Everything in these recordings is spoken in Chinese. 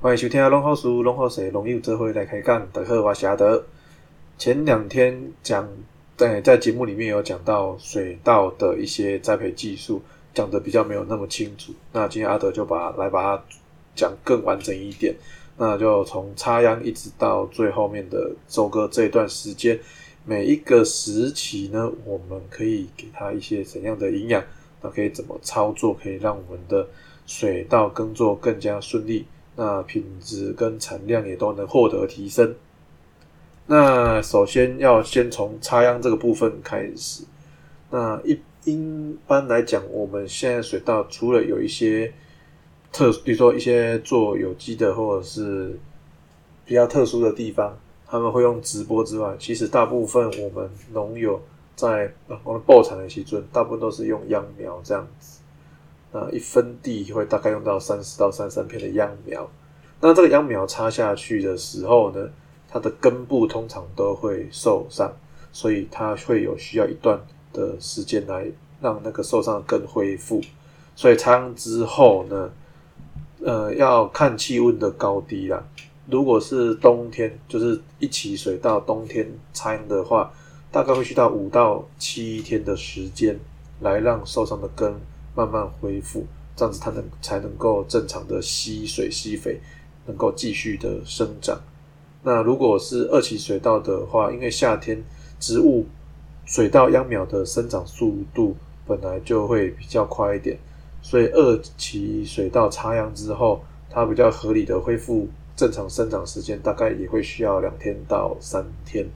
欢迎收听《龙好书龙好水龙友这回来开讲》，大家好，我是阿德。前两天讲在在节目里面有讲到水稻的一些栽培技术，讲的比较没有那么清楚。那今天阿德就把来把它讲更完整一点。那就从插秧一直到最后面的收割这一段时间，每一个时期呢，我们可以给它一些怎样的营养？那可以怎么操作，可以让我们的水稻耕作更加顺利？那品质跟产量也都能获得提升。那首先要先从插秧这个部分开始。那一一般来讲，我们现在水稻除了有一些特，比如说一些做有机的或者是比较特殊的地方，他们会用直播之外，其实大部分我们农友在我们爆产的时阵，大部分都是用秧苗这样子。那一分地会大概用到三十到三三片的秧苗，那这个秧苗插下去的时候呢，它的根部通常都会受伤，所以它会有需要一段的时间来让那个受伤的根恢复。所以插秧之后呢，呃，要看气温的高低啦。如果是冬天，就是一起水到冬天插秧的话，大概会需要五到七天的时间来让受伤的根。慢慢恢复，这样子它能才能够正常的吸水吸肥，能够继续的生长。那如果是二期水稻的话，因为夏天植物水稻秧苗的生长速度本来就会比较快一点，所以二期水稻插秧之后，它比较合理的恢复正常生长时间，大概也会需要两天到三天。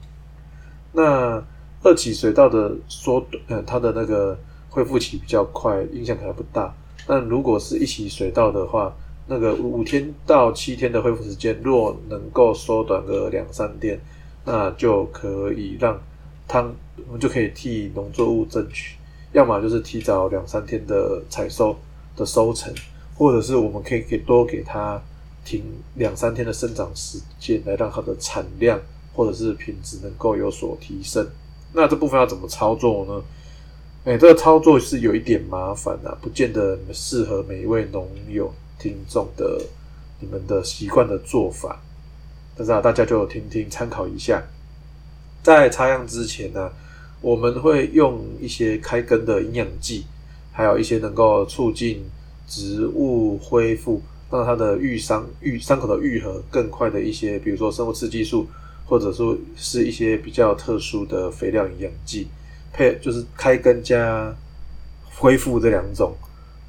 那二期水稻的缩短，呃，它的那个。恢复期比较快，影响可能不大。但如果是一起水稻的话，那个五天到七天的恢复时间，若能够缩短个两三天，那就可以让汤，我们就可以替农作物争取，要么就是提早两三天的采收的收成，或者是我们可以给多给它停两三天的生长时间，来让它的产量或者是品质能够有所提升。那这部分要怎么操作呢？哎，这个操作是有一点麻烦啊，不见得适合每一位农友听众的你们的习惯的做法。但是啊，大家就听听参考一下。在插秧之前呢，我们会用一些开根的营养剂，还有一些能够促进植物恢复，让它的愈伤愈伤口的愈合更快的一些，比如说生物刺激素，或者说是一些比较特殊的肥料营养剂。配就是开根加恢复这两种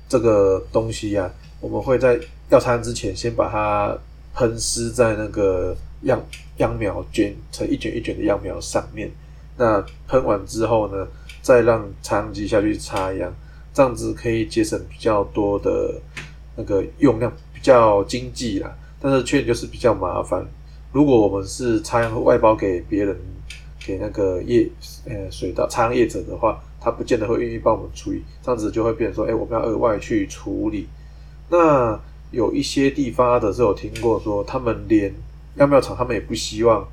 这个东西呀，我们会在要插之前先把它喷湿在那个秧秧苗卷成一卷一卷的秧苗上面。那喷完之后呢，再让插秧机下去插秧，这样子可以节省比较多的那个用量，比较经济啦。但是缺点就是比较麻烦。如果我们是插秧外包给别人。给那个业呃水稻插秧业者的话，他不见得会愿意帮我们处理，这样子就会变成说，哎，我们要额外去处理。那有一些地方的时候听过说，他们连秧苗厂他们也不希望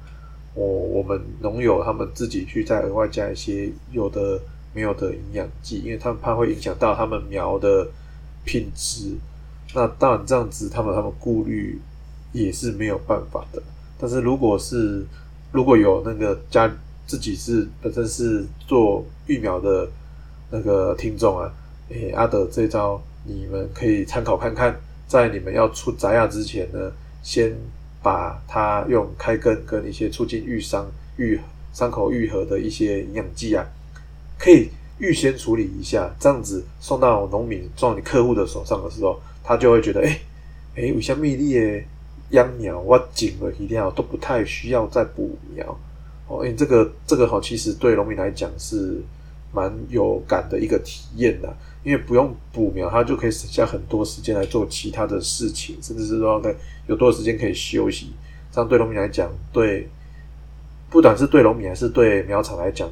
我我们农友他们自己去再额外加一些有的没有的营养剂，因为他们怕会影响到他们苗的品质。那当然这样子，他们他们顾虑也是没有办法的。但是如果是如果有那个家自己是本身是做育苗的那个听众啊，诶，阿德这招你们可以参考看看，在你们要出杂芽之前呢，先把它用开根跟一些促进愈伤、愈伤口愈合的一些营养剂啊，可以预先处理一下，这样子送到农民、送到你客户的手上的时候，他就会觉得，哎，哎，有些秘密诶。秧苗挖紧了一定要都不太需要再补苗哦，因为这个这个好，其实对农民来讲是蛮有感的一个体验的，因为不用补苗，他就可以省下很多时间来做其他的事情，甚至是说在有多少时间可以休息，这样对农民来讲，对不管是对农民还是对苗场来讲，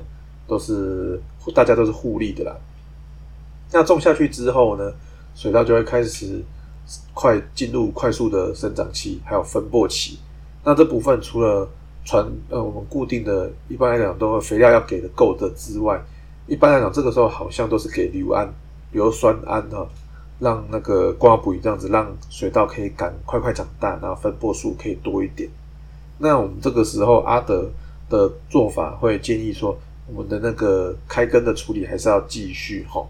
都是大家都是互利的啦。那种下去之后呢，水稻就会开始。快进入快速的生长期，还有分播期。那这部分除了传呃我们固定的，一般来讲都会肥料要给的够的之外，一般来讲这个时候好像都是给硫胺、硫酸铵哈，让那个瓜补这样子，让水稻可以赶快快长大，然后分播数可以多一点。那我们这个时候阿德的做法会建议说，我们的那个开根的处理还是要继续哈，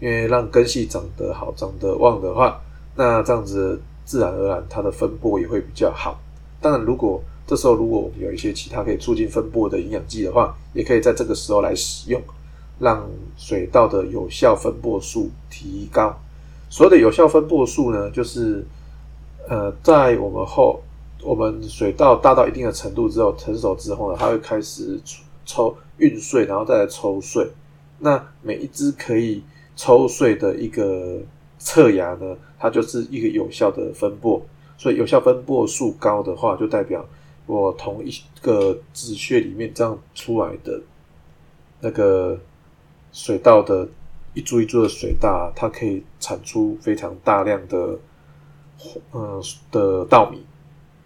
因为让根系长得好、长得旺的话，那这样子自然而然它的分布也会比较好。当然，如果这时候如果我们有一些其他可以促进分布的营养剂的话，也可以在这个时候来使用，让水稻的有效分布数提高。所谓的有效分布数呢，就是呃，在我们后我们水稻大到一定的程度之后，成熟之后呢，它会开始抽运穗，然后再来抽穗。那每一只可以抽穗的一个侧芽呢，它就是一个有效的分布。所以有效分布数高的话，就代表我同一个子穴里面这样出来的那个水稻的一株一株的水稻，它可以产出非常大量的嗯的稻米，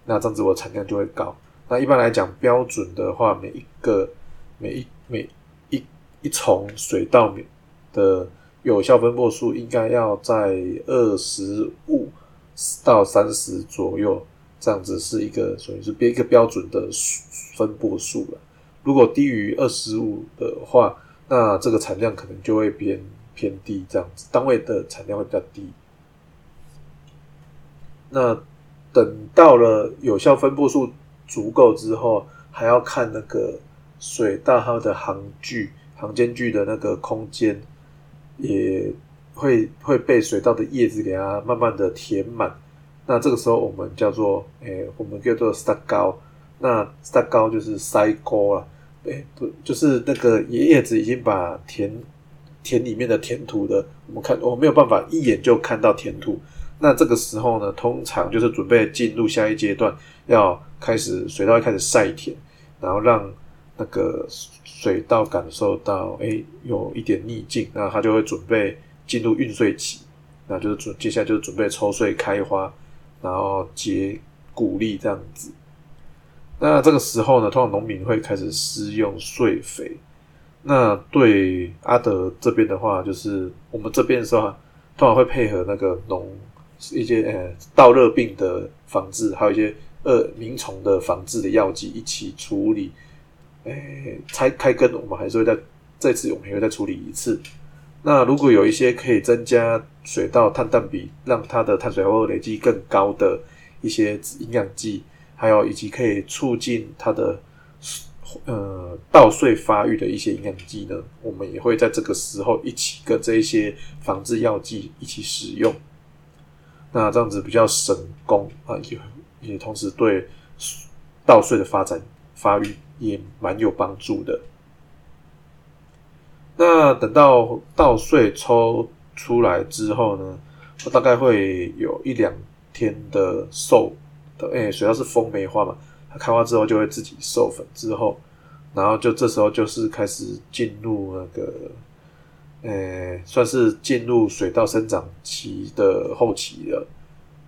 那这样子我产量就会高。那一般来讲，标准的话，每一个每一每一一丛水稻的有效分布数应该要在二十五。到三十左右，这样子是一个属于是一个标准的分布数了。如果低于二十五的话，那这个产量可能就会偏偏低，这样子单位的产量会比较低。那等到了有效分布数足够之后，还要看那个水稻它的行距、行间距的那个空间也。会会被水稻的叶子给它慢慢的填满，那这个时候我们叫做诶，我们叫做 stack 高，那 stack 高就是塞沟了，诶，不就是那个叶叶子已经把田田里面的填土的，我们看我没有办法一眼就看到填土，那这个时候呢，通常就是准备进入下一阶段，要开始水稻要开始晒田，然后让那个水稻感受到诶有一点逆境，那他就会准备。进入运穗期，那就是准接下来就是准备抽穗开花，然后结谷粒这样子。那这个时候呢，通常农民会开始施用穗肥。那对阿德这边的话，就是我们这边的时候，通常会配合那个农一些呃稻热病的防治，还有一些呃鸣虫的防治的药剂一起处理。诶，拆开根，我们还是会再这次我们也会再处理一次。那如果有一些可以增加水稻碳氮比，让它的碳水化合物累积更高的一些营养剂，还有以及可以促进它的呃稻穗发育的一些营养剂呢，我们也会在这个时候一起跟这一些防治药剂一起使用。那这样子比较省工啊，也也同时对稻穗的发展发育也蛮有帮助的。那等到稻穗抽出来之后呢，大概会有一两天的授的，哎，主要是风梅花嘛，它开花之后就会自己授粉，之后，然后就这时候就是开始进入那个，呃，算是进入水稻生长期的后期了。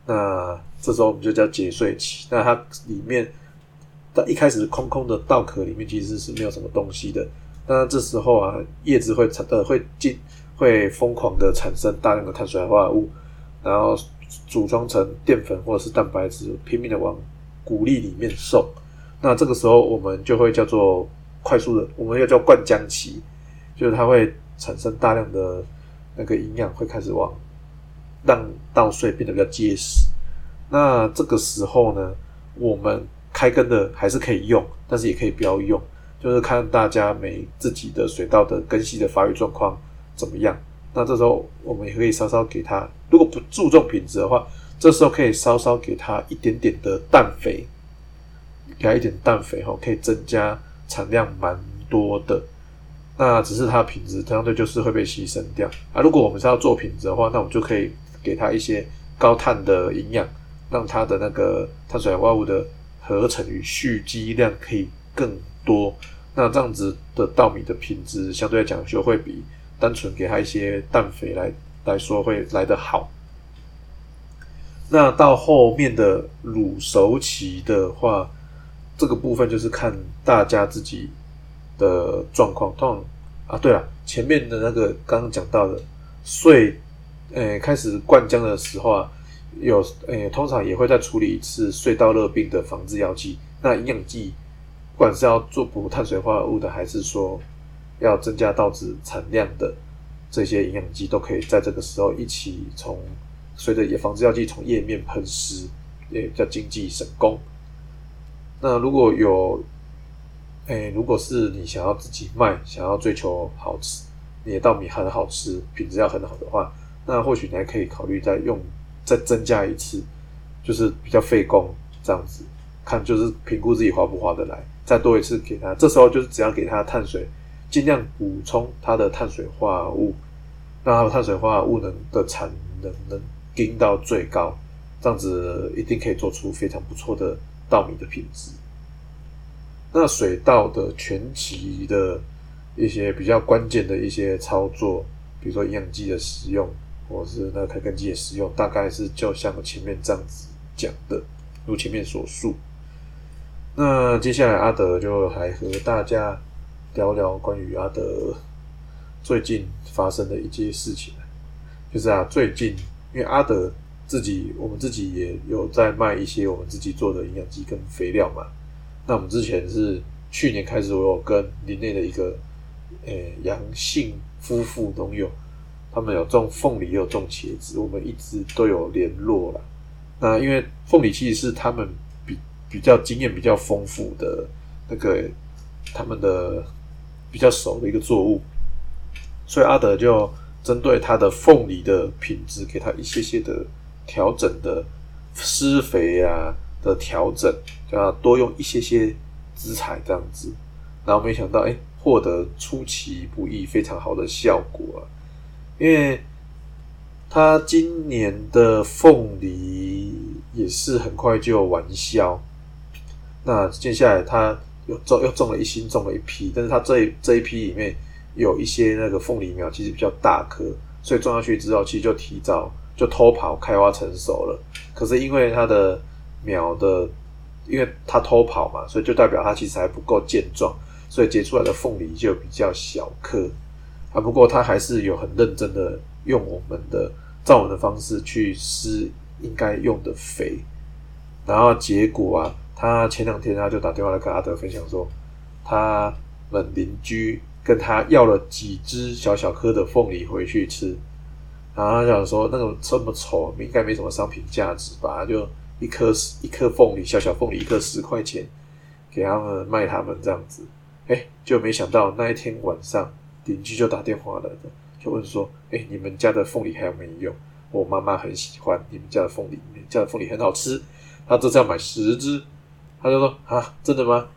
那这时候我们就叫结穗期。那它里面，但一开始空空的稻壳里面其实是没有什么东西的。那这时候啊，叶子会产呃会进会疯狂的产生大量的碳水化合物，然后组装成淀粉或者是蛋白质，拼命的往谷粒里面送。那这个时候我们就会叫做快速的，我们要叫灌浆期，就是它会产生大量的那个营养，会开始往让稻穗变得比较结实。那这个时候呢，我们开根的还是可以用，但是也可以不要用。就是看大家每自己的水稻的根系的发育状况怎么样，那这时候我们也可以稍稍给它，如果不注重品质的话，这时候可以稍稍给它一点点的氮肥，给它一点氮肥哈，可以增加产量蛮多的。那只是它品质相对就是会被牺牲掉啊。如果我们是要做品质的话，那我们就可以给它一些高碳的营养，让它的那个碳水化合物的合成与蓄积量可以更。多，那这样子的稻米的品质相对来讲就会比单纯给它一些氮肥来来说会来得好。那到后面的卤熟期的话，这个部分就是看大家自己的状况。通常啊，对了，前面的那个刚刚讲到的穗呃开始灌浆的时候啊，有呃通常也会再处理一次隧道热病的防治药剂。那营养剂，不管是要做补碳水化合物的，还是说要增加稻子产量的这些营养剂，都可以在这个时候一起从随着也防治药剂从叶面喷施，也叫经济省工。那如果有，哎，如果是你想要自己卖，想要追求好吃，你的稻米很好吃，品质要很好的话，那或许你还可以考虑再用再增加一次，就是比较费工这样子。看就是评估自己划不划得来，再多一次给他，这时候就是只要给他碳水，尽量补充他的碳水化合物，让他的碳水化合物能的产能能盯到最高，这样子一定可以做出非常不错的稻米的品质。那水稻的全期的一些比较关键的一些操作，比如说营养剂的使用，或是那开根机的使用，大概是就像我前面这样子讲的，如前面所述。那接下来阿德就还和大家聊聊关于阿德最近发生的一些事情，就是啊，最近因为阿德自己，我们自己也有在卖一些我们自己做的营养剂跟肥料嘛。那我们之前是去年开始，我有跟林内的一个诶杨姓夫妇农友，他们有种凤梨，也有种茄子，我们一直都有联络了。那因为凤梨其实是他们。比比较经验比较丰富的那个他们的比较熟的一个作物，所以阿德就针对他的凤梨的品质，给他一些些的调整的施肥啊的调整，叫他多用一些些资材这样子，然后没想到哎，获得出其不意非常好的效果啊！因为他今年的凤梨也是很快就完销。那接下来他又种又种了一新种了一批，但是他这这一批里面有一些那个凤梨苗其实比较大颗，所以种下去之后其实就提早就偷跑开花成熟了。可是因为它的苗的，因为它偷跑嘛，所以就代表它其实还不够健壮，所以结出来的凤梨就比较小颗。啊，不过他还是有很认真的用我们的照我们的方式去施应该用的肥，然后结果啊。他前两天他就打电话来跟阿德分享说，他们邻居跟他要了几只小小颗的凤梨回去吃，然后他想说那种这么丑，应该没什么商品价值吧？就一颗一颗凤梨，小小凤梨一颗十块钱，给他们卖他们这样子。哎，就没想到那一天晚上邻居就打电话来了，就问说：哎，你们家的凤梨还有没有？我妈妈很喜欢你们家的凤梨，你们家的凤梨很好吃，他这次要买十只。他就说啊，真的吗？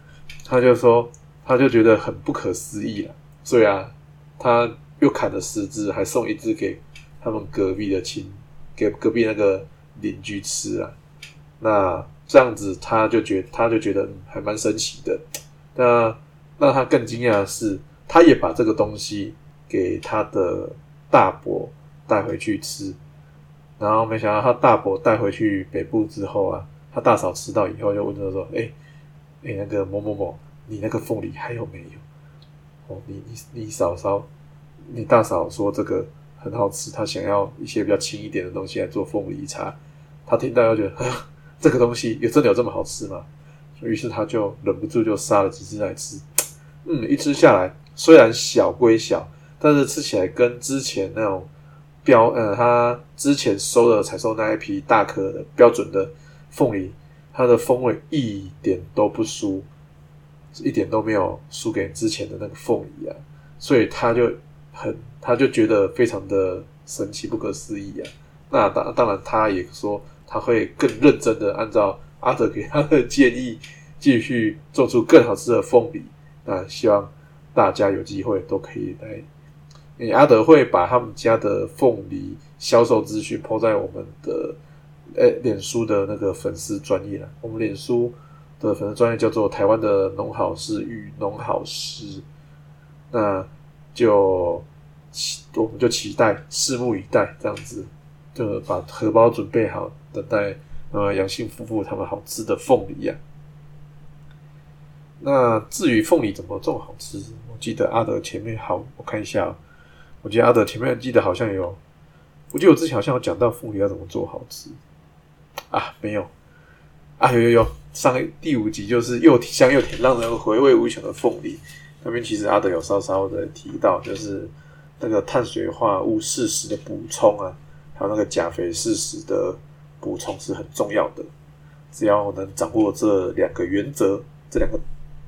他就说，他就觉得很不可思议了。所以啊，他又砍了十只，还送一只给他们隔壁的亲，给隔壁那个邻居吃啊。那这样子，他就觉他就觉得还蛮神奇的。那让他更惊讶的是，他也把这个东西给他的大伯带回去吃。然后没想到他大伯带回去北部之后啊。他大嫂吃到以后，就问他说：“哎，哎，那个某某某，你那个凤梨还有没有？哦，你你你嫂嫂，你大嫂说这个很好吃，她想要一些比较轻一点的东西来做凤梨茶。他听到就觉得，这个东西有真的有这么好吃吗？于是他就忍不住就杀了几只来吃。嗯，一吃下来，虽然小归小，但是吃起来跟之前那种标呃，他之前收的采收那一批大颗的标准的。”凤梨，它的风味一点都不输，一点都没有输给之前的那个凤梨啊，所以他就很，他就觉得非常的神奇、不可思议啊。那当当然，他也说他会更认真的按照阿德给他的建议，继续做出更好吃的凤梨。那希望大家有机会都可以来，阿德会把他们家的凤梨销售资讯抛在我们的。诶，脸书的那个粉丝专业了，我们脸书的粉丝专业叫做台湾的农好师与农好师，那就期我们就期待，拭目以待，这样子就把荷包准备好，等待呃杨姓夫妇他们好吃的凤梨呀。那至于凤梨怎么做好吃，我记得阿德前面好，我看一下，我记得阿德前面记得好像有我记得我之前好像有讲到凤梨要怎么做好吃啊，没有啊，有有有，上第五集就是又香又甜，让人回味无穷的凤梨。那边其实阿德有稍稍的提到，就是那个碳水化物适时的补充啊，还有那个钾肥适时的补充是很重要的。只要能掌握这两个原则，这两个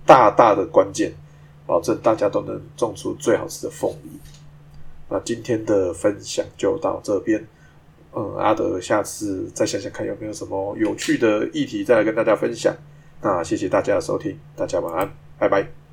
大大的关键，保证大家都能种出最好吃的凤梨。那今天的分享就到这边，嗯，阿德下次再想想看有没有什么有趣的议题再来跟大家分享。那谢谢大家的收听，大家晚安，拜拜。